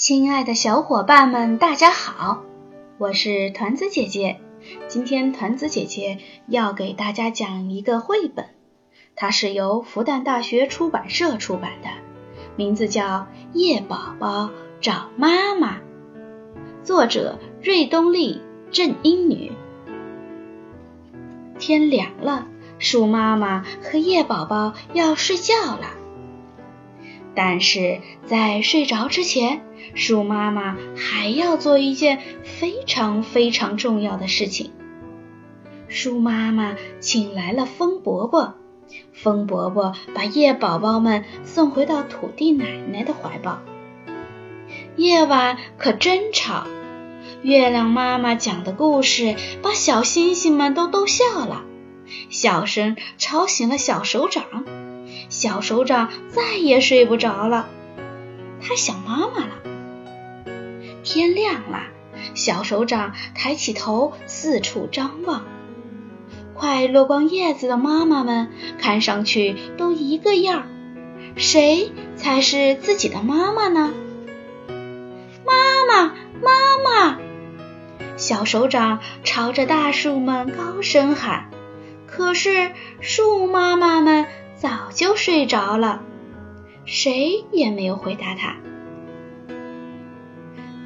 亲爱的小伙伴们，大家好，我是团子姐姐。今天团子姐姐要给大家讲一个绘本，它是由复旦大学出版社出版的，名字叫《叶宝宝找妈妈》，作者瑞东丽、郑英女。天凉了，树妈妈和叶宝宝要睡觉了。但是在睡着之前，树妈妈还要做一件非常非常重要的事情。树妈妈请来了风伯伯，风伯伯把叶宝宝们送回到土地奶奶的怀抱。夜晚可真吵，月亮妈妈讲的故事把小星星们都逗笑了，笑声吵醒了小手掌。小手掌再也睡不着了，他想妈妈了。天亮了，小手掌抬起头四处张望。快落光叶子的妈妈们看上去都一个样儿，谁才是自己的妈妈呢？妈妈，妈妈！小手掌朝着大树们高声喊，可是树妈妈们。早就睡着了，谁也没有回答他。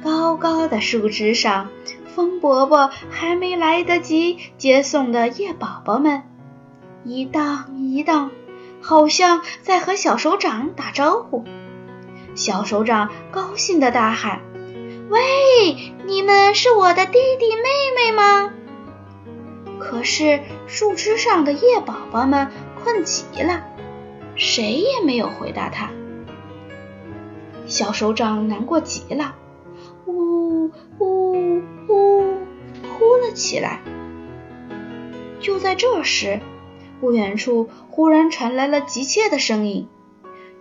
高高的树枝上，风伯伯还没来得及接送的叶宝宝们，一荡一荡，好像在和小手掌打招呼。小手掌高兴的大喊：“喂，你们是我的弟弟妹妹吗？”可是树枝上的叶宝宝们。困极了，谁也没有回答他。小手掌难过极了，呜呜呜，哭了起来。就在这时，不远处忽然传来了急切的声音：“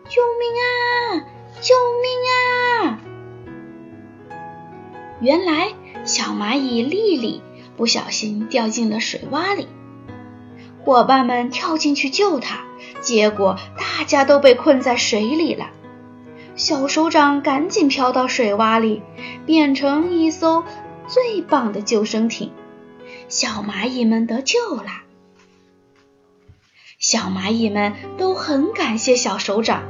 救命啊！救命啊！”原来，小蚂蚁丽丽不小心掉进了水洼里。伙伴们跳进去救他，结果大家都被困在水里了。小手掌赶紧飘到水洼里，变成一艘最棒的救生艇。小蚂蚁们得救了。小蚂蚁们都很感谢小手掌，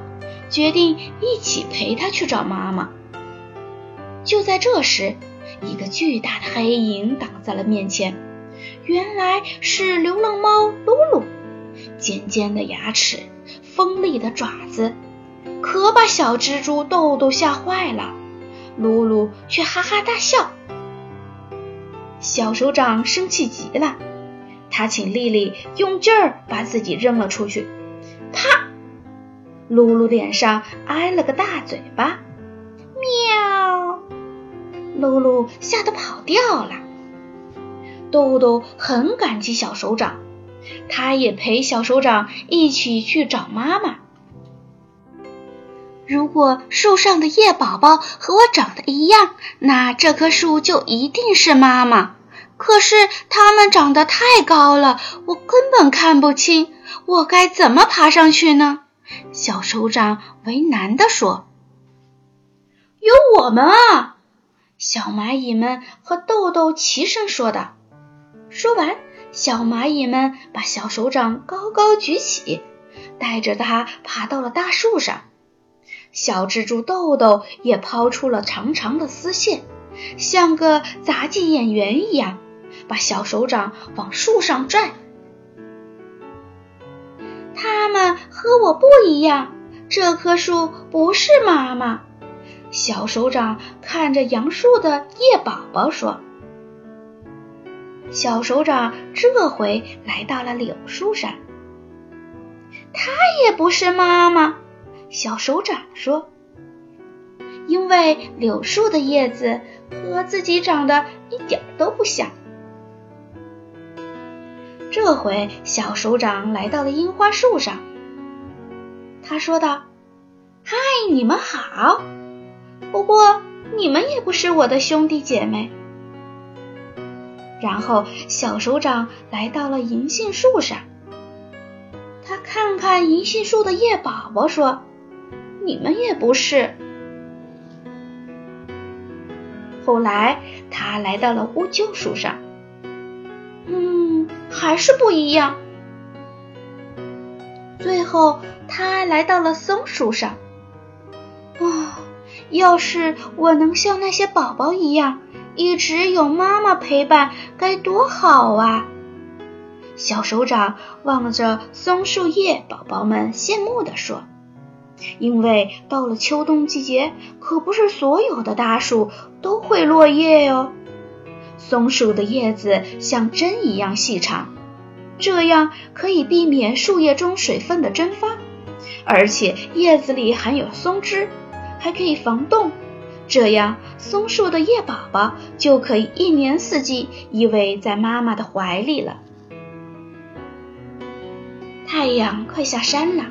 决定一起陪他去找妈妈。就在这时，一个巨大的黑影挡在了面前。原来是流，尖尖的牙齿，锋利的爪子，可把小蜘蛛豆豆吓坏了。露露却哈哈大笑。小手掌生气极了，他请丽丽用劲儿把自己扔了出去。啪！露露脸上挨了个大嘴巴。喵！露露吓得跑掉了。豆豆很感激小手掌，他也陪小手掌一起去找妈妈。如果树上的叶宝宝和我长得一样，那这棵树就一定是妈妈。可是它们长得太高了，我根本看不清，我该怎么爬上去呢？小手掌为难地说：“有我们啊！”小蚂蚁们和豆豆齐声说道。说完，小蚂蚁们把小手掌高高举起，带着它爬到了大树上。小蜘蛛豆豆也抛出了长长的丝线，像个杂技演员一样，把小手掌往树上拽。他们和我不一样，这棵树不是妈妈。小手掌看着杨树的叶宝宝说。小手掌这回来到了柳树上，它也不是妈妈。小手掌说：“因为柳树的叶子和自己长得一点都不像。”这回小手掌来到了樱花树上，他说道：“嗨，你们好，不过你们也不是我的兄弟姐妹。”然后，小手掌来到了银杏树上。他看看银杏树的叶宝宝，说：“你们也不是。”后来他来到了乌桕树上，嗯，还是不一样。最后他来到了松树上，啊，要是我能像那些宝宝一样，一直有妈妈陪伴，该多好啊！小手掌望着松树叶宝宝们，羡慕地说。因为到了秋冬季节，可不是所有的大树都会落叶哟。松树的叶子像针一样细长，这样可以避免树叶中水分的蒸发，而且叶子里含有松脂，还可以防冻。这样，松树的叶宝宝就可以一年四季依偎在妈妈的怀里了。太阳快下山了。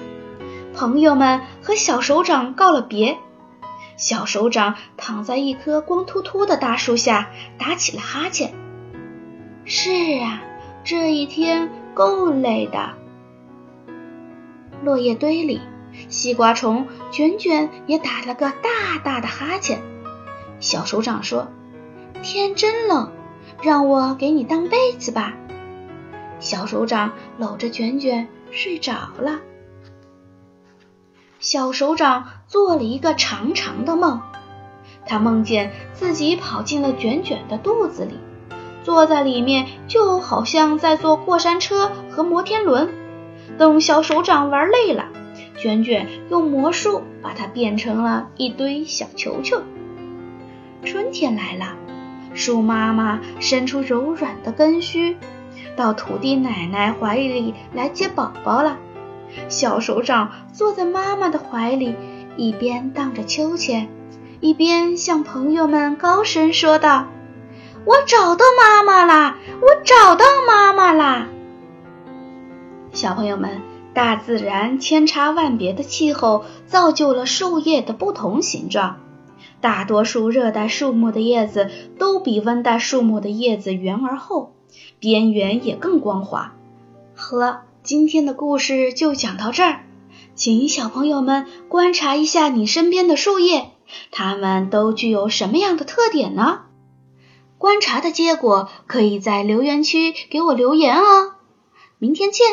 朋友们和小手掌告了别，小手掌躺在一棵光秃秃的大树下，打起了哈欠。是啊，这一天够累的。落叶堆里，西瓜虫卷卷也打了个大大的哈欠。小手掌说：“天真冷，让我给你当被子吧。”小手掌搂着卷卷睡着了。小手掌做了一个长长的梦，他梦见自己跑进了卷卷的肚子里，坐在里面就好像在坐过山车和摩天轮。等小手掌玩累了，卷卷用魔术把它变成了一堆小球球。春天来了，树妈妈伸出柔软的根须，到土地奶奶怀里来接宝宝了。小手掌坐在妈妈的怀里，一边荡着秋千，一边向朋友们高声说道：“我找到妈妈啦！我找到妈妈啦！”小朋友们，大自然千差万别的气候造就了树叶的不同形状。大多数热带树木的叶子都比温带树木的叶子圆而厚，边缘也更光滑。呵。今天的故事就讲到这儿，请小朋友们观察一下你身边的树叶，它们都具有什么样的特点呢？观察的结果可以在留言区给我留言哦。明天见。